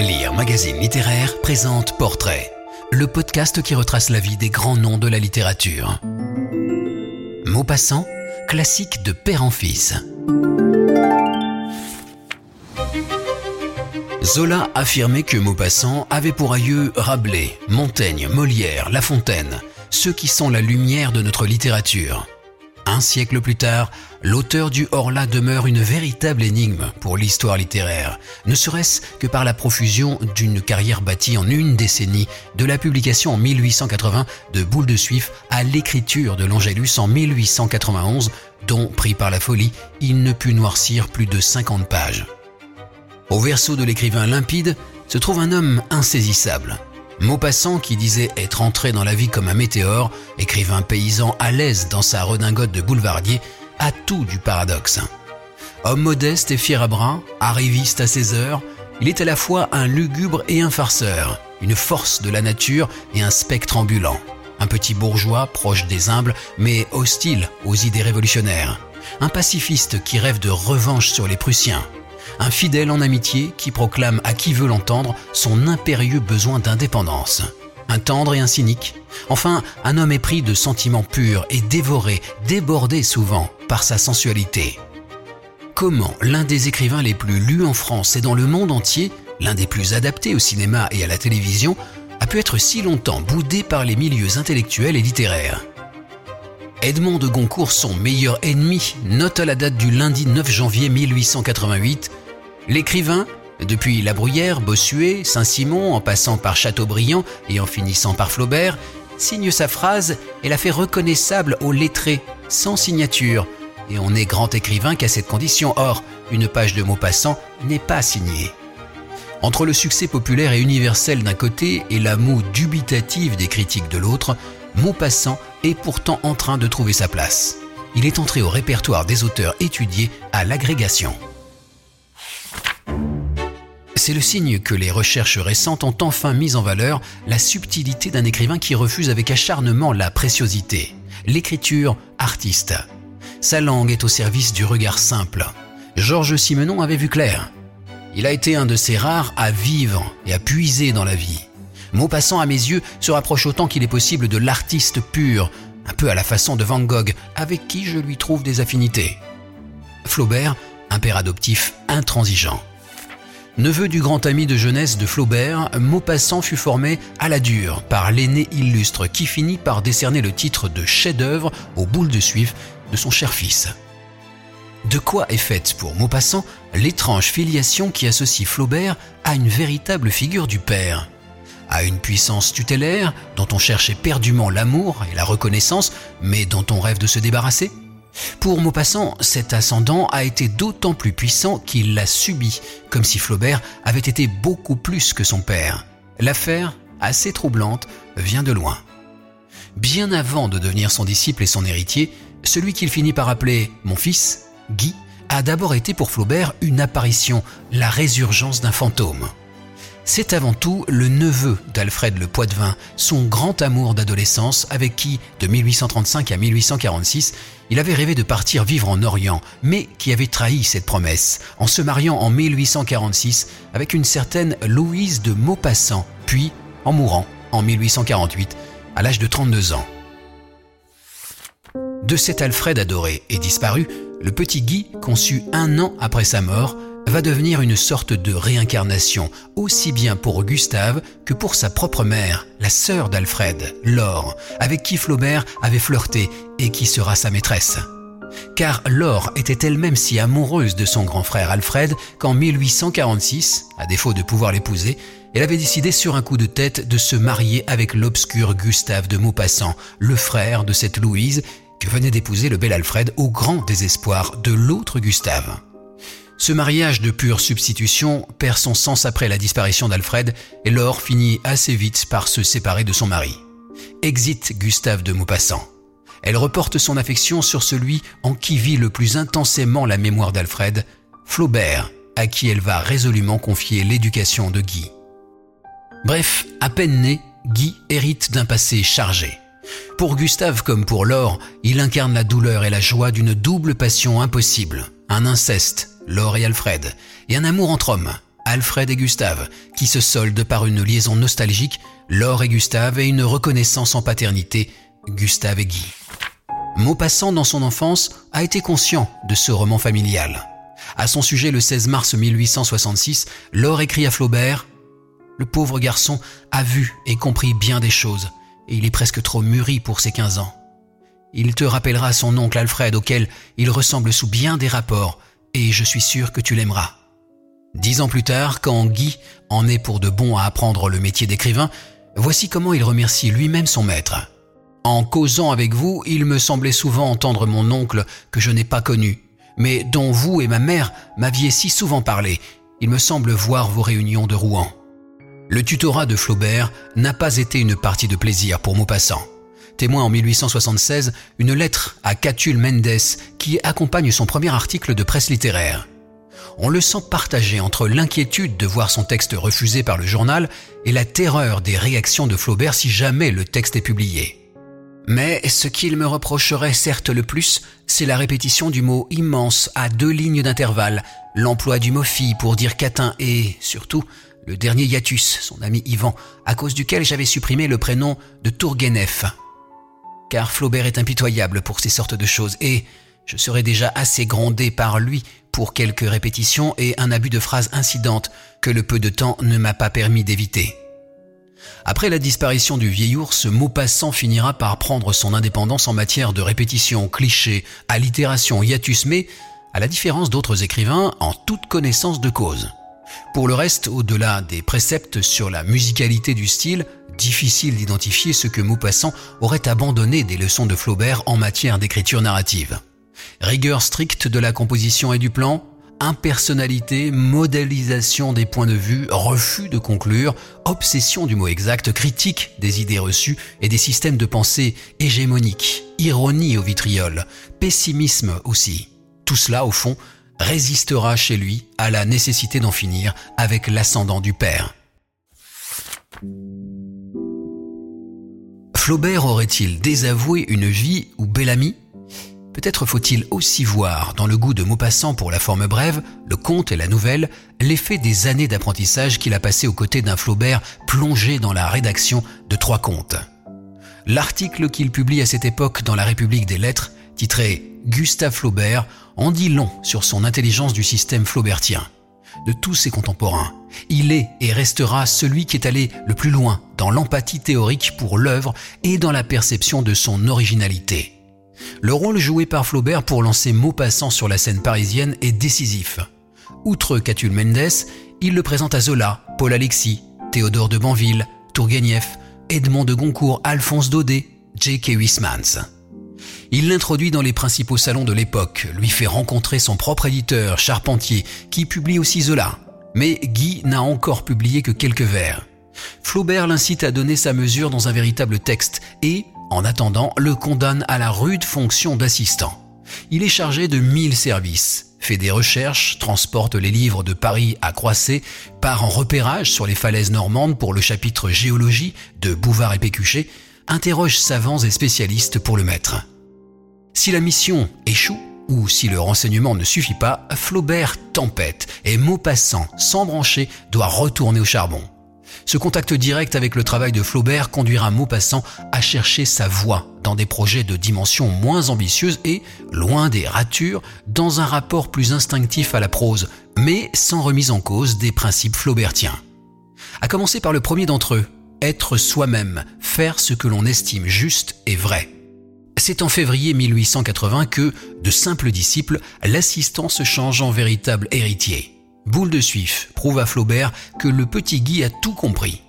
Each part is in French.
Lire Magazine Littéraire présente Portrait, le podcast qui retrace la vie des grands noms de la littérature. Maupassant, classique de père en fils. Zola affirmait que Maupassant avait pour aïeux Rabelais, Montaigne, Molière, La Fontaine, ceux qui sont la lumière de notre littérature. Un siècle plus tard, l'auteur du Horla demeure une véritable énigme pour l'histoire littéraire, ne serait-ce que par la profusion d'une carrière bâtie en une décennie, de la publication en 1880 de Boule de Suif à l'écriture de l'Angélus en 1891, dont, pris par la folie, il ne put noircir plus de 50 pages. Au verso de l'écrivain limpide se trouve un homme insaisissable, Maupassant, qui disait être entré dans la vie comme un météore, écrivain paysan à l'aise dans sa redingote de boulevardier, a tout du paradoxe. Homme modeste et fier à bras, arriviste à ses heures, il est à la fois un lugubre et un farceur, une force de la nature et un spectre ambulant. Un petit bourgeois proche des humbles, mais hostile aux idées révolutionnaires. Un pacifiste qui rêve de revanche sur les Prussiens, un fidèle en amitié qui proclame à qui veut l'entendre son impérieux besoin d'indépendance. Un tendre et un cynique. Enfin, un homme épris de sentiments purs et dévoré, débordé souvent par sa sensualité. Comment l'un des écrivains les plus lus en France et dans le monde entier, l'un des plus adaptés au cinéma et à la télévision, a pu être si longtemps boudé par les milieux intellectuels et littéraires? Edmond de Goncourt, son meilleur ennemi, note à la date du lundi 9 janvier 1888 L'écrivain, depuis La Bruyère, Bossuet, Saint-Simon, en passant par Chateaubriand et en finissant par Flaubert, signe sa phrase et la fait reconnaissable au lettré, sans signature. Et on n'est grand écrivain qu'à cette condition. Or, une page de Maupassant n'est pas signée. Entre le succès populaire et universel d'un côté et la moue dubitative des critiques de l'autre, Maupassant est pourtant en train de trouver sa place. Il est entré au répertoire des auteurs étudiés à l'agrégation. C'est le signe que les recherches récentes ont enfin mis en valeur la subtilité d'un écrivain qui refuse avec acharnement la préciosité, l'écriture artiste. Sa langue est au service du regard simple. Georges Simenon avait vu clair. Il a été un de ces rares à vivre et à puiser dans la vie. Maupassant, à mes yeux, se rapproche autant qu'il est possible de l'artiste pur, un peu à la façon de Van Gogh, avec qui je lui trouve des affinités. Flaubert, un père adoptif intransigeant. Neveu du grand ami de jeunesse de Flaubert, Maupassant fut formé à la dure par l'aîné illustre qui finit par décerner le titre de chef-d'œuvre aux boules de suif de son cher fils. De quoi est faite pour Maupassant l'étrange filiation qui associe Flaubert à une véritable figure du père? À une puissance tutélaire dont on cherche éperdument l'amour et la reconnaissance, mais dont on rêve de se débarrasser? Pour Maupassant, cet ascendant a été d'autant plus puissant qu'il l'a subi, comme si Flaubert avait été beaucoup plus que son père. L'affaire, assez troublante, vient de loin. Bien avant de devenir son disciple et son héritier, celui qu'il finit par appeler mon fils, Guy, a d'abord été pour Flaubert une apparition, la résurgence d'un fantôme. C'est avant tout le neveu d'Alfred le Poitevin, son grand amour d'adolescence avec qui, de 1835 à 1846, il avait rêvé de partir vivre en Orient, mais qui avait trahi cette promesse en se mariant en 1846 avec une certaine Louise de Maupassant, puis en mourant en 1848 à l'âge de 32 ans. De cet Alfred adoré et disparu, le petit Guy, conçu un an après sa mort, va devenir une sorte de réincarnation, aussi bien pour Gustave que pour sa propre mère, la sœur d'Alfred, Laure, avec qui Flaubert avait flirté et qui sera sa maîtresse. Car Laure était elle-même si amoureuse de son grand frère Alfred qu'en 1846, à défaut de pouvoir l'épouser, elle avait décidé sur un coup de tête de se marier avec l'obscur Gustave de Maupassant, le frère de cette Louise que venait d'épouser le bel Alfred au grand désespoir de l'autre Gustave. Ce mariage de pure substitution perd son sens après la disparition d'Alfred et Laure finit assez vite par se séparer de son mari. Exit Gustave de Maupassant. Elle reporte son affection sur celui en qui vit le plus intensément la mémoire d'Alfred, Flaubert, à qui elle va résolument confier l'éducation de Guy. Bref, à peine né, Guy hérite d'un passé chargé. Pour Gustave comme pour Laure, il incarne la douleur et la joie d'une double passion impossible, un inceste, Laure et Alfred, et un amour entre hommes, Alfred et Gustave, qui se soldent par une liaison nostalgique, Laure et Gustave, et une reconnaissance en paternité, Gustave et Guy. Maupassant, dans son enfance, a été conscient de ce roman familial. À son sujet, le 16 mars 1866, Laure écrit à Flaubert Le pauvre garçon a vu et compris bien des choses, et il est presque trop mûri pour ses 15 ans. Il te rappellera son oncle Alfred auquel il ressemble sous bien des rapports, et je suis sûr que tu l'aimeras. Dix ans plus tard, quand Guy en est pour de bon à apprendre le métier d'écrivain, voici comment il remercie lui-même son maître. En causant avec vous, il me semblait souvent entendre mon oncle que je n'ai pas connu, mais dont vous et ma mère m'aviez si souvent parlé. Il me semble voir vos réunions de Rouen. Le tutorat de Flaubert n'a pas été une partie de plaisir pour Maupassant. Témoin en 1876 une lettre à Catulle Mendes qui accompagne son premier article de presse littéraire on le sent partagé entre l'inquiétude de voir son texte refusé par le journal et la terreur des réactions de Flaubert si jamais le texte est publié. Mais ce qu'il me reprocherait certes le plus, c'est la répétition du mot immense à deux lignes d'intervalle, l'emploi du mot fille pour dire catin et, surtout, le dernier hiatus, son ami Ivan, à cause duquel j'avais supprimé le prénom de Tourgueneff. Car Flaubert est impitoyable pour ces sortes de choses et je serais déjà assez grondé par lui pour quelques répétitions et un abus de phrases incidentes que le peu de temps ne m'a pas permis d'éviter. Après la disparition du vieil ours, Maupassant finira par prendre son indépendance en matière de répétition, cliché, allitération, hiatus, mais, à la différence d'autres écrivains, en toute connaissance de cause. Pour le reste, au-delà des préceptes sur la musicalité du style, difficile d'identifier ce que Maupassant aurait abandonné des leçons de Flaubert en matière d'écriture narrative. Rigueur stricte de la composition et du plan, impersonnalité, modélisation des points de vue, refus de conclure, obsession du mot exact, critique des idées reçues et des systèmes de pensée hégémoniques, ironie au vitriol, pessimisme aussi. Tout cela, au fond, résistera chez lui à la nécessité d'en finir avec l'ascendant du père. Flaubert aurait-il désavoué une vie où Bellamy Peut-être faut-il aussi voir, dans le goût de Maupassant pour la forme brève, le conte et la nouvelle, l'effet des années d'apprentissage qu'il a passé aux côtés d'un Flaubert plongé dans la rédaction de trois contes. L'article qu'il publie à cette époque dans la République des Lettres, titré Gustave Flaubert, en dit long sur son intelligence du système flaubertien. De tous ses contemporains, il est et restera celui qui est allé le plus loin dans l'empathie théorique pour l'œuvre et dans la perception de son originalité. Le rôle joué par Flaubert pour lancer Maupassant sur la scène parisienne est décisif. Outre Catulle Mendes, il le présente à Zola, Paul Alexis, Théodore de Banville, Tourguenieff, Edmond de Goncourt, Alphonse Daudet, J.K. Huysmans. Il l'introduit dans les principaux salons de l'époque, lui fait rencontrer son propre éditeur, Charpentier, qui publie aussi Zola. Mais Guy n'a encore publié que quelques vers. Flaubert l'incite à donner sa mesure dans un véritable texte et, en attendant, le condamne à la rude fonction d'assistant. Il est chargé de mille services, fait des recherches, transporte les livres de Paris à Croisset, part en repérage sur les falaises normandes pour le chapitre géologie de Bouvard et Pécuchet, interroge savants et spécialistes pour le mettre. Si la mission échoue, ou si le renseignement ne suffit pas, Flaubert tempête et Maupassant, sans brancher, doit retourner au charbon. Ce contact direct avec le travail de Flaubert conduira Maupassant à chercher sa voie dans des projets de dimension moins ambitieuse et, loin des ratures, dans un rapport plus instinctif à la prose, mais sans remise en cause des principes flaubertiens. À commencer par le premier d'entre eux, être soi-même, faire ce que l'on estime juste et vrai. C'est en février 1880 que, de simple disciple, l'assistant se change en véritable héritier. Boule de Suif prouve à Flaubert que le petit Guy a tout compris.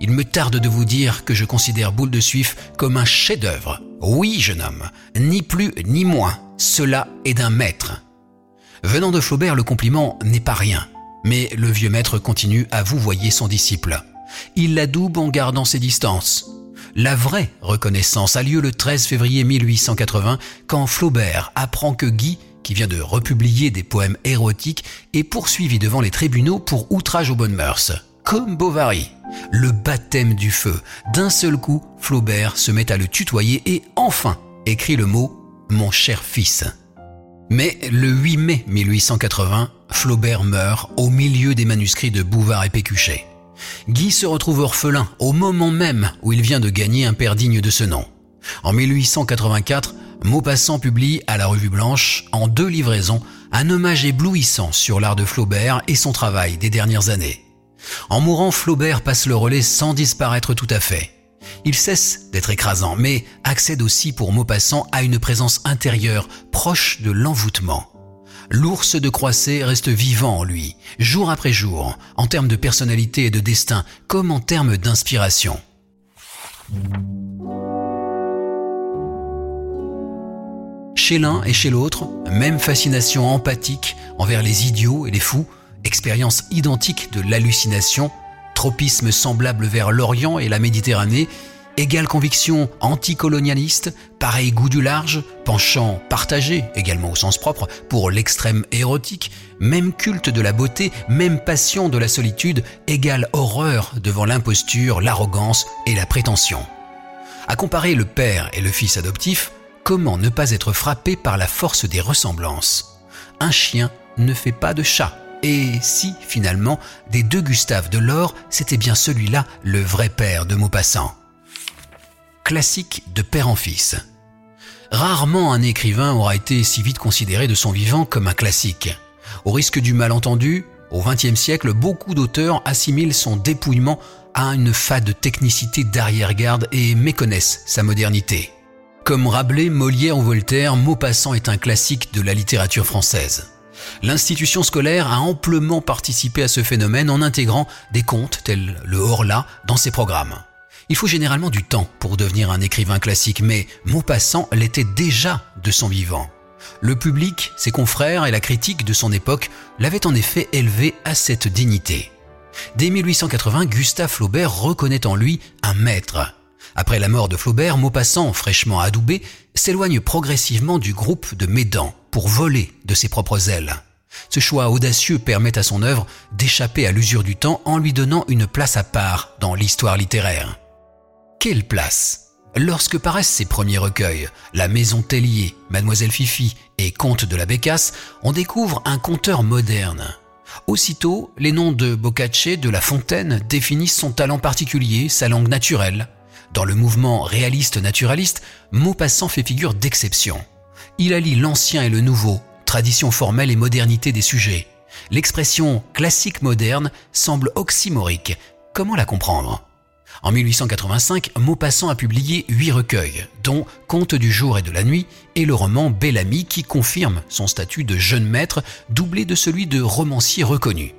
Il me tarde de vous dire que je considère Boule de Suif comme un chef-d'œuvre. Oui, jeune homme, ni plus ni moins, cela est d'un maître. Venant de Flaubert, le compliment n'est pas rien, mais le vieux maître continue à vous voyer son disciple. Il l'adoube en gardant ses distances. La vraie reconnaissance a lieu le 13 février 1880 quand Flaubert apprend que Guy qui vient de republier des poèmes érotiques, est poursuivi devant les tribunaux pour outrage aux bonnes mœurs. Comme Bovary. Le baptême du feu. D'un seul coup, Flaubert se met à le tutoyer et enfin écrit le mot Mon cher fils. Mais le 8 mai 1880, Flaubert meurt au milieu des manuscrits de Bouvard et Pécuchet. Guy se retrouve orphelin au moment même où il vient de gagner un père digne de ce nom. En 1884, Maupassant publie à la Revue Blanche, en deux livraisons, un hommage éblouissant sur l'art de Flaubert et son travail des dernières années. En mourant, Flaubert passe le relais sans disparaître tout à fait. Il cesse d'être écrasant, mais accède aussi pour Maupassant à une présence intérieure proche de l'envoûtement. L'ours de Croisset reste vivant en lui, jour après jour, en termes de personnalité et de destin, comme en termes d'inspiration. Chez l'un et chez l'autre, même fascination empathique envers les idiots et les fous, expérience identique de l'hallucination, tropisme semblable vers l'Orient et la Méditerranée, égale conviction anticolonialiste, pareil goût du large, penchant partagé, également au sens propre, pour l'extrême érotique, même culte de la beauté, même passion de la solitude, égale horreur devant l'imposture, l'arrogance et la prétention. À comparer le père et le fils adoptif, comment ne pas être frappé par la force des ressemblances? Un chien ne fait pas de chat. Et si, finalement, des deux Gustave de l'Or, c'était bien celui-là le vrai père de Maupassant? Classique de père en fils. Rarement un écrivain aura été si vite considéré de son vivant comme un classique. Au risque du malentendu, au XXe siècle, beaucoup d'auteurs assimilent son dépouillement à une fade technicité d'arrière-garde et méconnaissent sa modernité. Comme Rabelais, Molière ou Voltaire, Maupassant est un classique de la littérature française. L'institution scolaire a amplement participé à ce phénomène en intégrant des contes tels le Horla dans ses programmes. Il faut généralement du temps pour devenir un écrivain classique, mais Maupassant l'était déjà de son vivant. Le public, ses confrères et la critique de son époque l'avaient en effet élevé à cette dignité. Dès 1880, Gustave Flaubert reconnaît en lui un maître. Après la mort de Flaubert, Maupassant, fraîchement adoubé, s'éloigne progressivement du groupe de Médan pour voler de ses propres ailes. Ce choix audacieux permet à son œuvre d'échapper à l'usure du temps en lui donnant une place à part dans l'histoire littéraire. Quelle place Lorsque paraissent ses premiers recueils, La Maison Tellier, Mademoiselle Fifi et Conte de la Bécasse, on découvre un conteur moderne. Aussitôt, les noms de Boccace, de La Fontaine définissent son talent particulier, sa langue naturelle. Dans le mouvement réaliste-naturaliste, Maupassant fait figure d'exception. Il allie l'ancien et le nouveau, tradition formelle et modernité des sujets. L'expression classique moderne semble oxymorique. Comment la comprendre? En 1885, Maupassant a publié huit recueils, dont Contes du jour et de la nuit et le roman Bel Ami qui confirme son statut de jeune maître doublé de celui de romancier reconnu.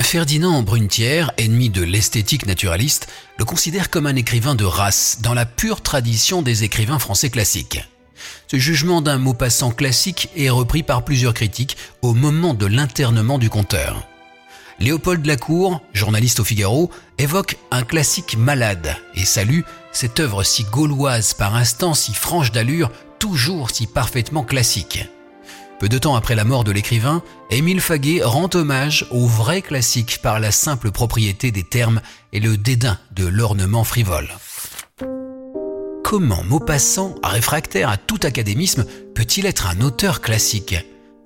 Ferdinand Brunetière, ennemi de l'esthétique naturaliste, le considère comme un écrivain de race dans la pure tradition des écrivains français classiques. Ce jugement d'un Maupassant classique est repris par plusieurs critiques au moment de l'internement du conteur. Léopold Lacour, journaliste au Figaro, évoque un classique malade et salue cette œuvre si gauloise par instant si franche d'allure, toujours si parfaitement classique. Peu de temps après la mort de l'écrivain, Émile Faguet rend hommage au vrai classique par la simple propriété des termes et le dédain de l'ornement frivole. Comment Maupassant, réfractaire à tout académisme, peut-il être un auteur classique?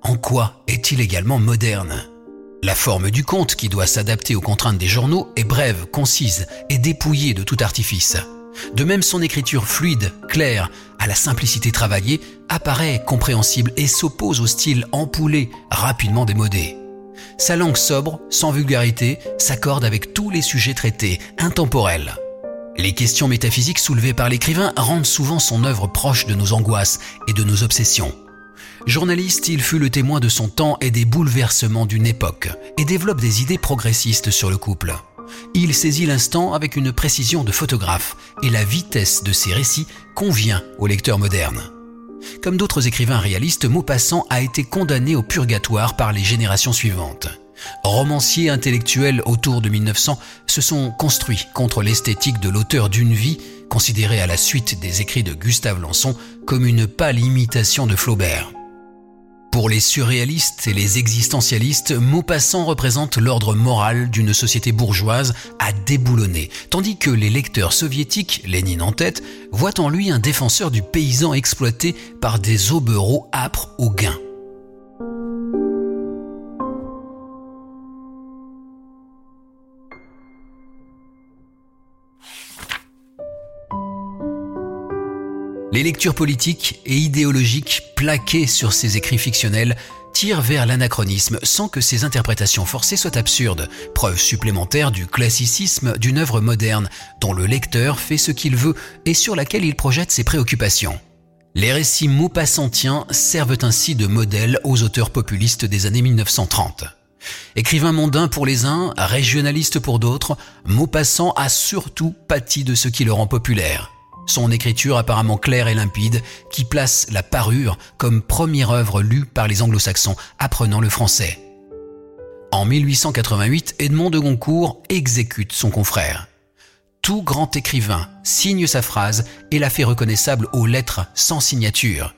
En quoi est-il également moderne? La forme du conte, qui doit s'adapter aux contraintes des journaux, est brève, concise et dépouillée de tout artifice. De même, son écriture fluide, claire, à la simplicité travaillée, apparaît compréhensible et s'oppose au style empoulé, rapidement démodé. Sa langue sobre, sans vulgarité, s'accorde avec tous les sujets traités, intemporels. Les questions métaphysiques soulevées par l'écrivain rendent souvent son œuvre proche de nos angoisses et de nos obsessions. Journaliste, il fut le témoin de son temps et des bouleversements d'une époque, et développe des idées progressistes sur le couple. Il saisit l'instant avec une précision de photographe, et la vitesse de ses récits convient au lecteur moderne. Comme d'autres écrivains réalistes, Maupassant a été condamné au purgatoire par les générations suivantes. Romanciers intellectuels autour de 1900 se sont construits contre l'esthétique de l'auteur d'une vie, considérée à la suite des écrits de Gustave Lançon comme une pâle imitation de Flaubert. Pour les surréalistes et les existentialistes, Maupassant représente l'ordre moral d'une société bourgeoise à déboulonner, tandis que les lecteurs soviétiques, Lénine en tête, voient en lui un défenseur du paysan exploité par des aubereaux âpres au gain. Les lectures politiques et idéologiques plaquées sur ces écrits fictionnels tirent vers l'anachronisme sans que ces interprétations forcées soient absurdes, preuve supplémentaire du classicisme d'une œuvre moderne dont le lecteur fait ce qu'il veut et sur laquelle il projette ses préoccupations. Les récits maupassantiens servent ainsi de modèle aux auteurs populistes des années 1930. Écrivain mondain pour les uns, régionaliste pour d'autres, Maupassant a surtout pâti de ce qui le rend populaire. Son écriture apparemment claire et limpide, qui place la parure comme première œuvre lue par les anglo-saxons apprenant le français. En 1888, Edmond de Goncourt exécute son confrère. Tout grand écrivain signe sa phrase et la fait reconnaissable aux lettres sans signature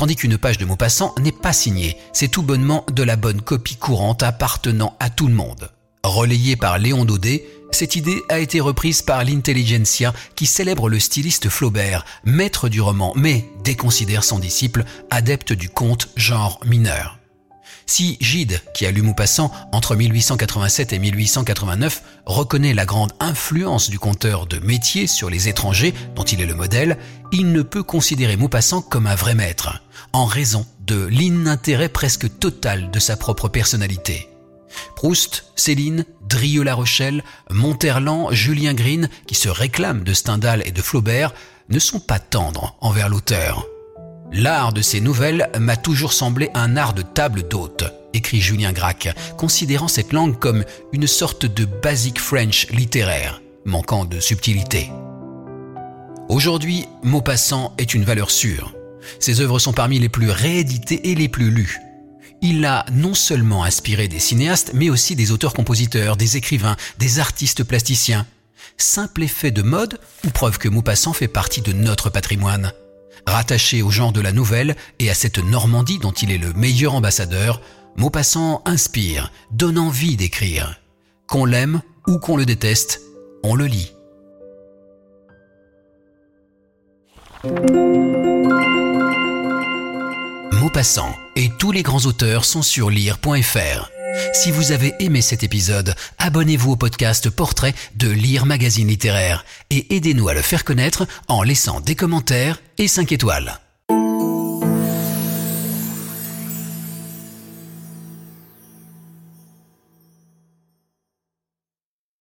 tandis qu'une page de Maupassant n'est pas signée, c'est tout bonnement de la bonne copie courante appartenant à tout le monde. Relayée par Léon Daudet, cette idée a été reprise par l'intelligentsia qui célèbre le styliste Flaubert, maître du roman, mais déconsidère son disciple, adepte du conte genre mineur. Si Gide, qui a lu Maupassant entre 1887 et 1889, reconnaît la grande influence du conteur de métier sur les étrangers dont il est le modèle, il ne peut considérer Maupassant comme un vrai maître, en raison de l'inintérêt presque total de sa propre personnalité. Proust, Céline, Drieux-La Rochelle, Monterland, Julien Green, qui se réclament de Stendhal et de Flaubert, ne sont pas tendres envers l'auteur. L'art de ces nouvelles m'a toujours semblé un art de table d'hôte, écrit Julien Gracq, considérant cette langue comme une sorte de basic French littéraire, manquant de subtilité. Aujourd'hui, Maupassant est une valeur sûre. Ses œuvres sont parmi les plus rééditées et les plus lues. Il a non seulement inspiré des cinéastes, mais aussi des auteurs-compositeurs, des écrivains, des artistes plasticiens. Simple effet de mode ou preuve que Maupassant fait partie de notre patrimoine Rattaché au genre de la nouvelle et à cette Normandie dont il est le meilleur ambassadeur, Maupassant inspire, donne envie d'écrire. Qu'on l'aime ou qu'on le déteste, on le lit. Maupassant et tous les grands auteurs sont sur lire.fr. Si vous avez aimé cet épisode, abonnez-vous au podcast Portrait de Lire Magazine Littéraire et aidez-nous à le faire connaître en laissant des commentaires et 5 étoiles.